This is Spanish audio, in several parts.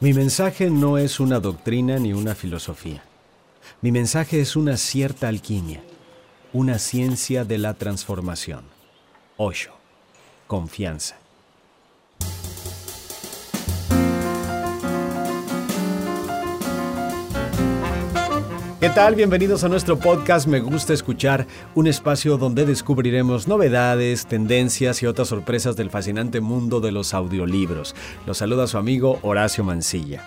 Mi mensaje no es una doctrina ni una filosofía. Mi mensaje es una cierta alquimia, una ciencia de la transformación. Osho, confianza. ¿Qué tal? Bienvenidos a nuestro podcast Me gusta escuchar, un espacio donde descubriremos novedades, tendencias y otras sorpresas del fascinante mundo de los audiolibros. Los saluda su amigo Horacio Mancilla.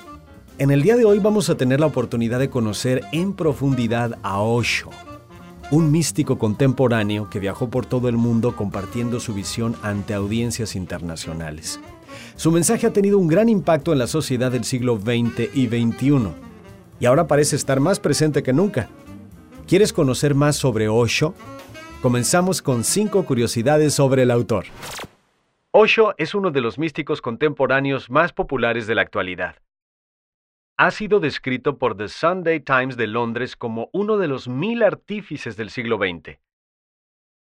En el día de hoy vamos a tener la oportunidad de conocer en profundidad a Osho, un místico contemporáneo que viajó por todo el mundo compartiendo su visión ante audiencias internacionales. Su mensaje ha tenido un gran impacto en la sociedad del siglo XX y XXI y ahora parece estar más presente que nunca. ¿Quieres conocer más sobre Osho? Comenzamos con cinco curiosidades sobre el autor. Osho es uno de los místicos contemporáneos más populares de la actualidad. Ha sido descrito por The Sunday Times de Londres como uno de los mil artífices del siglo XX.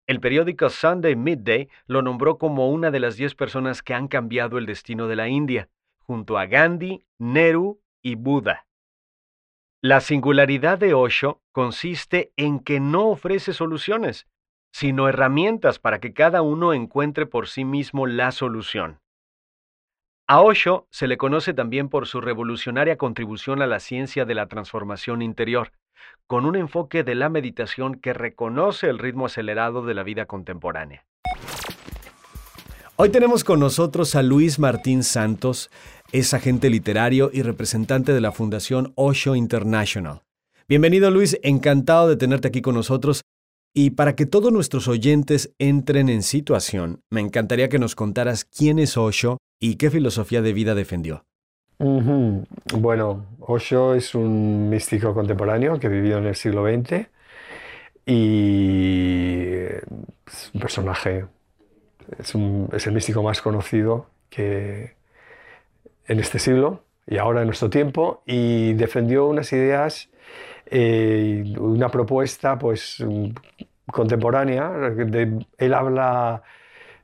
El periódico Sunday Midday lo nombró como una de las diez personas que han cambiado el destino de la India, junto a Gandhi, Nehru y Buda. La singularidad de Osho consiste en que no ofrece soluciones, sino herramientas para que cada uno encuentre por sí mismo la solución. A Osho se le conoce también por su revolucionaria contribución a la ciencia de la transformación interior, con un enfoque de la meditación que reconoce el ritmo acelerado de la vida contemporánea. Hoy tenemos con nosotros a Luis Martín Santos, es agente literario y representante de la Fundación Osho International. Bienvenido Luis, encantado de tenerte aquí con nosotros. Y para que todos nuestros oyentes entren en situación, me encantaría que nos contaras quién es Osho y qué filosofía de vida defendió. Bueno, Osho es un místico contemporáneo que vivió en el siglo XX y es un personaje, es, el místico más conocido que, en este siglo y ahora en nuestro tiempo y defendió unas ideas, eh, una propuesta pues contemporánea. él habla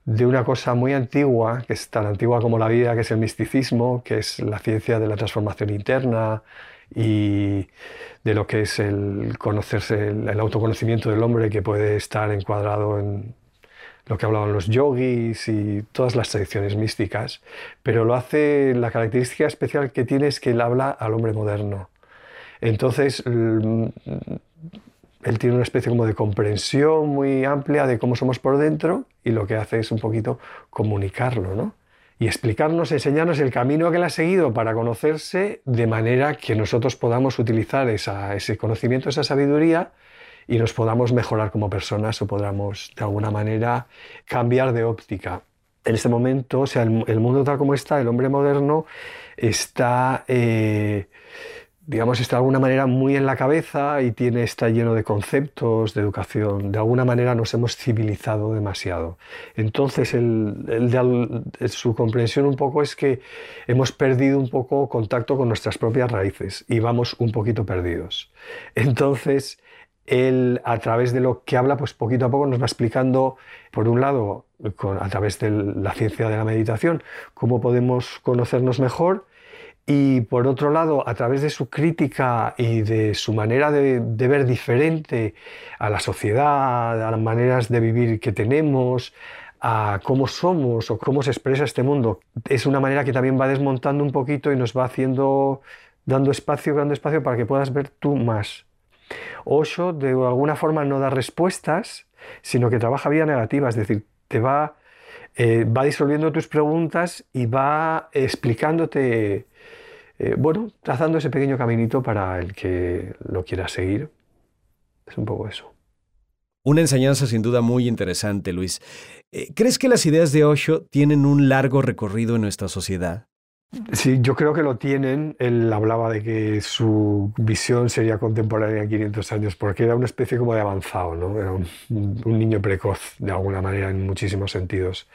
de una cosa muy antigua, que es tan antigua como la vida, que es el misticismo, que es la ciencia de la transformación interna y de lo que es el conocerse, el autoconocimiento del hombre que puede estar encuadrado en lo que hablaban los yogis y todas las tradiciones místicas, pero lo hace, la característica especial que tiene es que él habla al hombre moderno. Entonces, él tiene una especie como de comprensión muy amplia de cómo somos por dentro y lo que hace es un poquito comunicarlo, ¿no? Y explicarnos, enseñarnos el camino que él ha seguido para conocerse de manera que nosotros podamos utilizar ese conocimiento, esa sabiduría y nos podamos mejorar como personas o podamos de alguna manera cambiar de óptica. En este momento, o sea, el, mundo tal como está, el hombre moderno está, eh, digamos, está de alguna manera muy en la cabeza y tiene, está lleno de conceptos, de educación. De alguna manera nos hemos civilizado demasiado. Entonces, su comprensión un poco es que hemos perdido un poco contacto con nuestras propias raíces y vamos un poquito perdidos. Entonces, él a través de lo que habla, pues poquito a poco nos va explicando, por un lado, a través de la ciencia de la meditación, cómo podemos conocernos mejor y por otro lado, a través de su crítica y de su manera de, ver diferente a la sociedad, a las maneras de vivir que tenemos, a cómo somos o cómo se expresa este mundo, es una manera que también va desmontando un poquito y nos va haciendo, dando espacio, dando espacio para que puedas ver tú más Osho de alguna forma no da respuestas, sino que trabaja vía negativa, es decir, te va, eh, va disolviendo tus preguntas y va explicándote, eh, bueno, trazando ese pequeño caminito para el que lo quiera seguir. Es un poco eso. Una enseñanza sin duda muy interesante, Luis. Eh, ¿Crees que las ideas de Osho tienen un largo recorrido en nuestra sociedad? Sí, yo creo que lo tienen. Él hablaba de que su visión sería contemporánea a 500 años, porque era una especie como de avanzado, ¿no? Era un, niño precoz, de alguna manera, en muchísimos sentidos.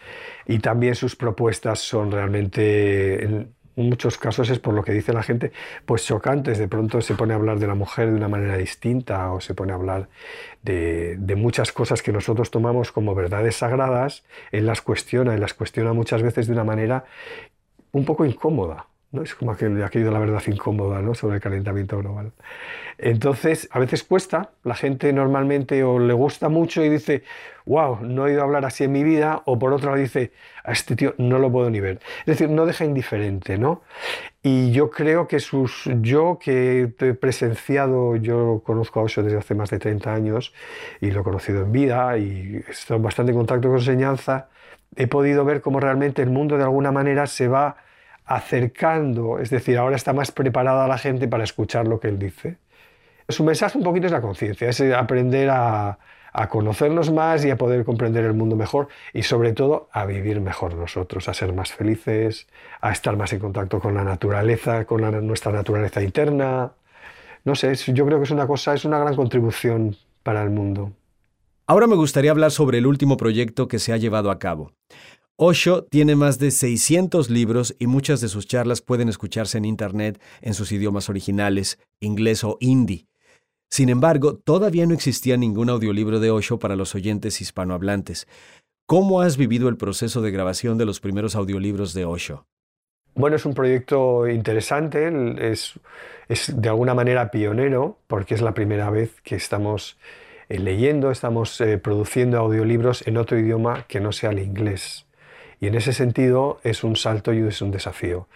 Y también sus propuestas son realmente, en muchos casos es por lo que dice la gente, pues chocantes. De pronto se pone a hablar de la mujer de una manera distinta o se pone a hablar de, de muchas cosas que nosotros tomamos como verdades sagradas. Él las cuestiona y las cuestiona muchas veces de una manera un poco incómoda, ¿no? Es como aquel, aquello de la verdad incómoda ¿no? sobre el calentamiento global. Entonces, a veces cuesta, la gente normalmente o le gusta mucho y dice, wow, no he oído hablar así en mi vida, o por otro lado dice, a este tío no lo puedo ni ver. Es decir, no deja indiferente, ¿no? Y yo creo que sus, yo que he presenciado, yo conozco a Osho desde hace más de 30 años y lo he conocido en vida y he estado bastante en contacto con enseñanza, he podido ver cómo realmente el mundo de alguna manera se va acercando, es decir, ahora está más preparada la gente para escuchar lo que él dice. Su mensaje un poquito es la conciencia, es aprender a, a conocernos más y a poder comprender el mundo mejor y sobre todo a vivir mejor nosotros, a ser más felices, a estar más en contacto con la naturaleza, con nuestra naturaleza interna. No sé, yo creo que es una cosa, es una gran contribución para el mundo. Ahora me gustaría hablar sobre el último proyecto que se ha llevado a cabo. Osho tiene más de 600 libros y muchas de sus charlas pueden escucharse en Internet en sus idiomas originales, inglés o hindi. Sin embargo, todavía no existía ningún audiolibro de Osho para los oyentes hispanohablantes. ¿Cómo has vivido el proceso de grabación de los primeros audiolibros de Osho? Bueno, es un proyecto interesante, es, de alguna manera pionero, porque es la primera vez que estamos leyendo, estamos eh, produciendo audiolibros en otro idioma que no sea el inglés. Y en ese sentido es un salto y es un desafío.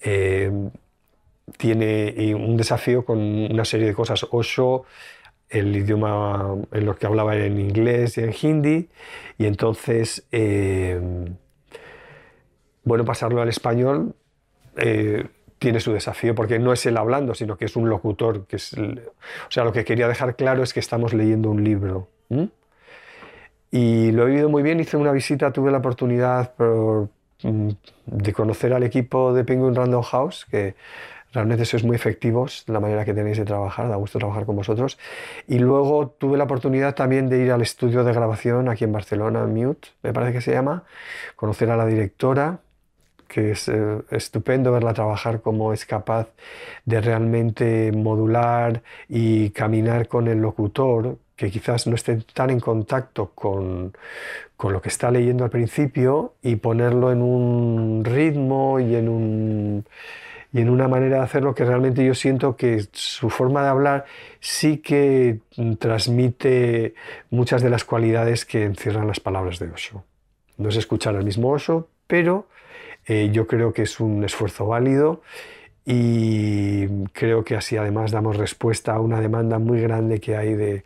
Eh, tiene un desafío con una serie de cosas. Osho, el idioma en lo que hablaba en inglés y en hindi, y entonces, eh, bueno, pasarlo al español eh, tiene su desafío, porque no es él hablando, sino que es un locutor. Que es o sea, lo que quería dejar claro es que estamos leyendo un libro. Y lo he oído muy bien, hice una visita, tuve la oportunidad mm, de conocer al equipo de Penguin Random House, que Realmente sois muy efectivos, la manera que tenéis de trabajar, da gusto trabajar con vosotros. Y luego tuve la oportunidad también de ir al estudio de grabación aquí en Barcelona, Mute, me parece que se llama, conocer a la directora, que es eh, estupendo verla trabajar, cómo es capaz de realmente modular y caminar con el locutor, que quizás no esté tan en contacto con, con, lo que está leyendo al principio y ponerlo en un ritmo y en un y en una manera de hacerlo que realmente yo siento que su forma de hablar sí que transmite muchas de las cualidades que encierran las palabras de Osho. No es escuchar al mismo Osho, pero eh, yo creo que es un esfuerzo válido y creo que así además damos respuesta a una demanda muy grande que hay de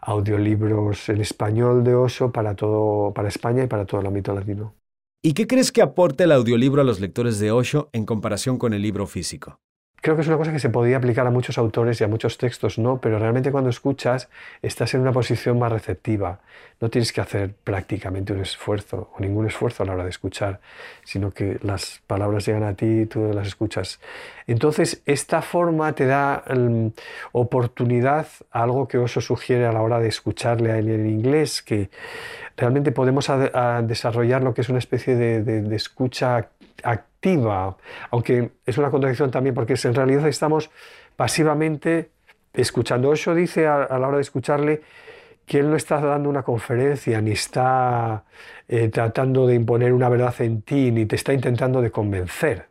audiolibros en español de Osho para, todo, para España y para todo el ámbito latino. ¿Y qué crees que aporta el audiolibro a los lectores de Osho en comparación con el libro físico? Creo que es una cosa que se podría aplicar a muchos autores y a muchos textos, ¿no? Pero realmente cuando escuchas estás en una posición más receptiva. No tienes que hacer prácticamente un esfuerzo o ningún esfuerzo a la hora de escuchar, sino que las palabras llegan a ti y tú las escuchas. Entonces, esta forma te da mm, oportunidad a algo que Oso sugiere a la hora de escucharle a él en inglés, que realmente podemos desarrollar lo que es una especie de, de escucha activa, aunque es una contradicción también porque en realidad estamos pasivamente escuchando. Eso dice a, la hora de escucharle que él no está dando una conferencia, ni está eh, tratando de imponer una verdad en ti, ni te está intentando de convencer.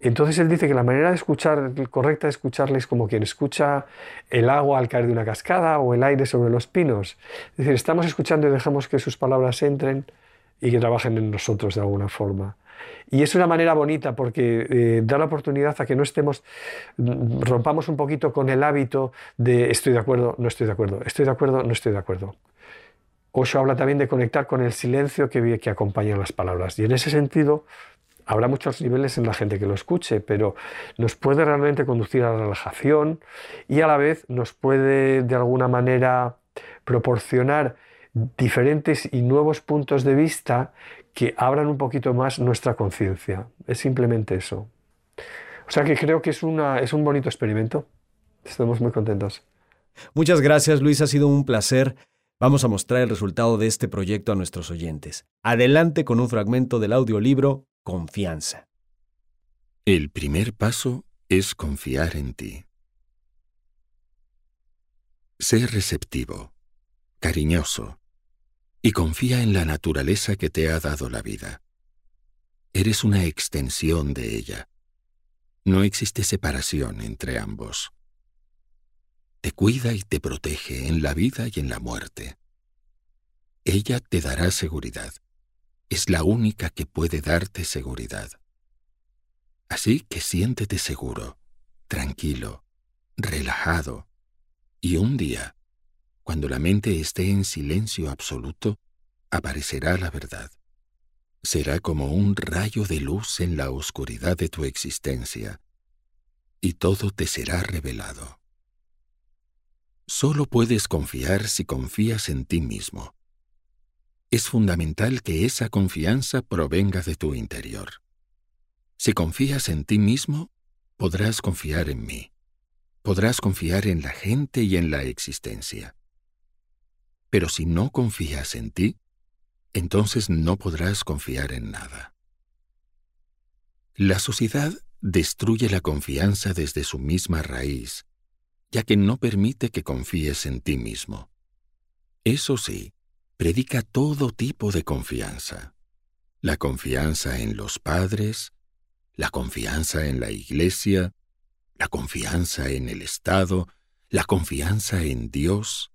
Entonces él dice que la manera de escuchar, correcta de escucharle es como quien escucha el agua al caer de una cascada o el aire sobre los pinos. Es decir, estamos escuchando y dejamos que sus palabras entren y que trabajen en nosotros de alguna forma. Y es una manera bonita porque eh, da la oportunidad a que no estemos, mm, rompamos un poquito con el hábito de estoy de acuerdo, no estoy de acuerdo, estoy de acuerdo, no estoy de acuerdo. Osho habla también de conectar con el silencio que, que acompaña las palabras. Y en ese sentido, habrá muchos niveles en la gente que lo escuche, pero nos puede realmente conducir a la relajación y a la vez nos puede de alguna manera proporcionar diferentes y nuevos puntos de vista que abran un poquito más nuestra conciencia. Es simplemente eso. O sea que creo que es, una, es un bonito experimento. Estamos muy contentos. Muchas gracias Luis, ha sido un placer. Vamos a mostrar el resultado de este proyecto a nuestros oyentes. Adelante con un fragmento del audiolibro Confianza. El primer paso es confiar en ti. Sé receptivo, cariñoso, y confía en la naturaleza que te ha dado la vida. Eres una extensión de ella, No existe separación entre ambos. Te cuida y te protege en la vida y en la muerte. Ella te dará seguridad. Es la única que puede darte seguridad. Así que siéntete seguro, tranquilo, relajado, y un día, cuando la mente esté en silencio absoluto, aparecerá la verdad. Será como un rayo de luz en la oscuridad de tu existencia, y todo te será revelado. Solo puedes confiar si confías en ti mismo. Es fundamental que esa confianza provenga de tu interior. Si confías en ti mismo, podrás confiar en mí. Podrás confiar en la gente y en la existencia. Pero si no confías en ti, entonces no podrás confiar en nada. La sociedad destruye la confianza desde su misma raíz, ya que no permite que confíes en ti mismo. Eso sí, predica todo tipo de confianza. La confianza en los padres, la confianza en la iglesia, la confianza en el Estado, la confianza en Dios,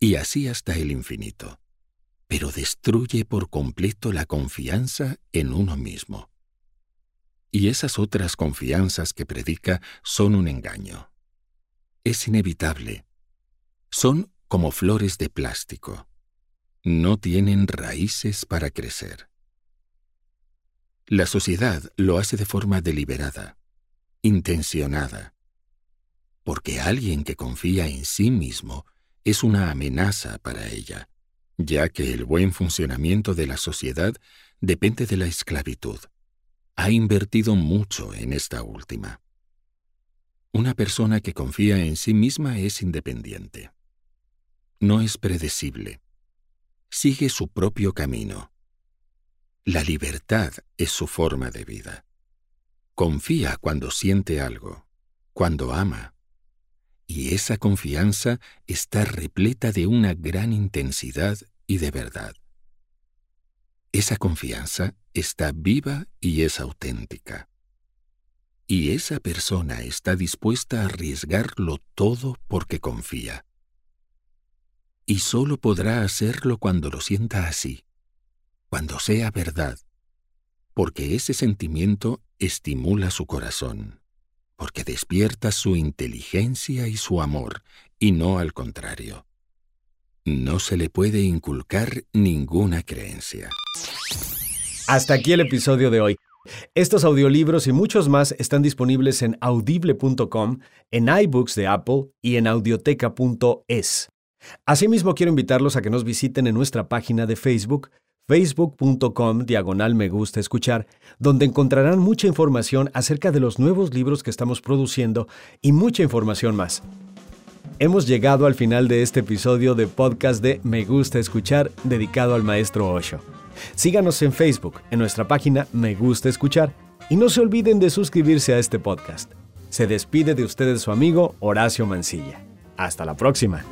y así hasta el infinito. Pero destruye por completo la confianza en uno mismo. Y esas otras confianzas que predica son un engaño. Es inevitable. Son como flores de plástico. No tienen raíces para crecer. La sociedad lo hace de forma deliberada, intencionada, porque alguien que confía en sí mismo es una amenaza para ella, ya que el buen funcionamiento de la sociedad depende de la esclavitud. Ha invertido mucho en esta última. Una persona que confía en sí misma es independiente. No es predecible. Sigue su propio camino la libertad es su forma de vida. Confía cuando siente algo, cuando ama. Y esa confianza está repleta de una gran intensidad y de verdad. Esa confianza está viva y es auténtica. Y esa persona está dispuesta a arriesgarlo todo porque confía. Y solo podrá hacerlo cuando lo sienta así cuando sea verdad, porque ese sentimiento estimula su corazón, porque despierta su inteligencia y su amor, y no al contrario. No se le puede inculcar ninguna creencia. Hasta aquí el episodio de hoy. Estos audiolibros y muchos más están disponibles en audible.com, en iBooks de Apple y en audioteca.es. Asimismo, quiero invitarlos a que nos visiten en nuestra página de Facebook facebook.com diagonal me gusta escuchar, donde encontrarán mucha información acerca de los nuevos libros que estamos produciendo y mucha información más. Hemos llegado al final de este episodio de podcast de Me gusta escuchar dedicado al maestro Osho. Síganos en Facebook, en nuestra página Me gusta escuchar, y no se olviden de suscribirse a este podcast. Se despide de ustedes su amigo Horacio Mancilla. Hasta la próxima.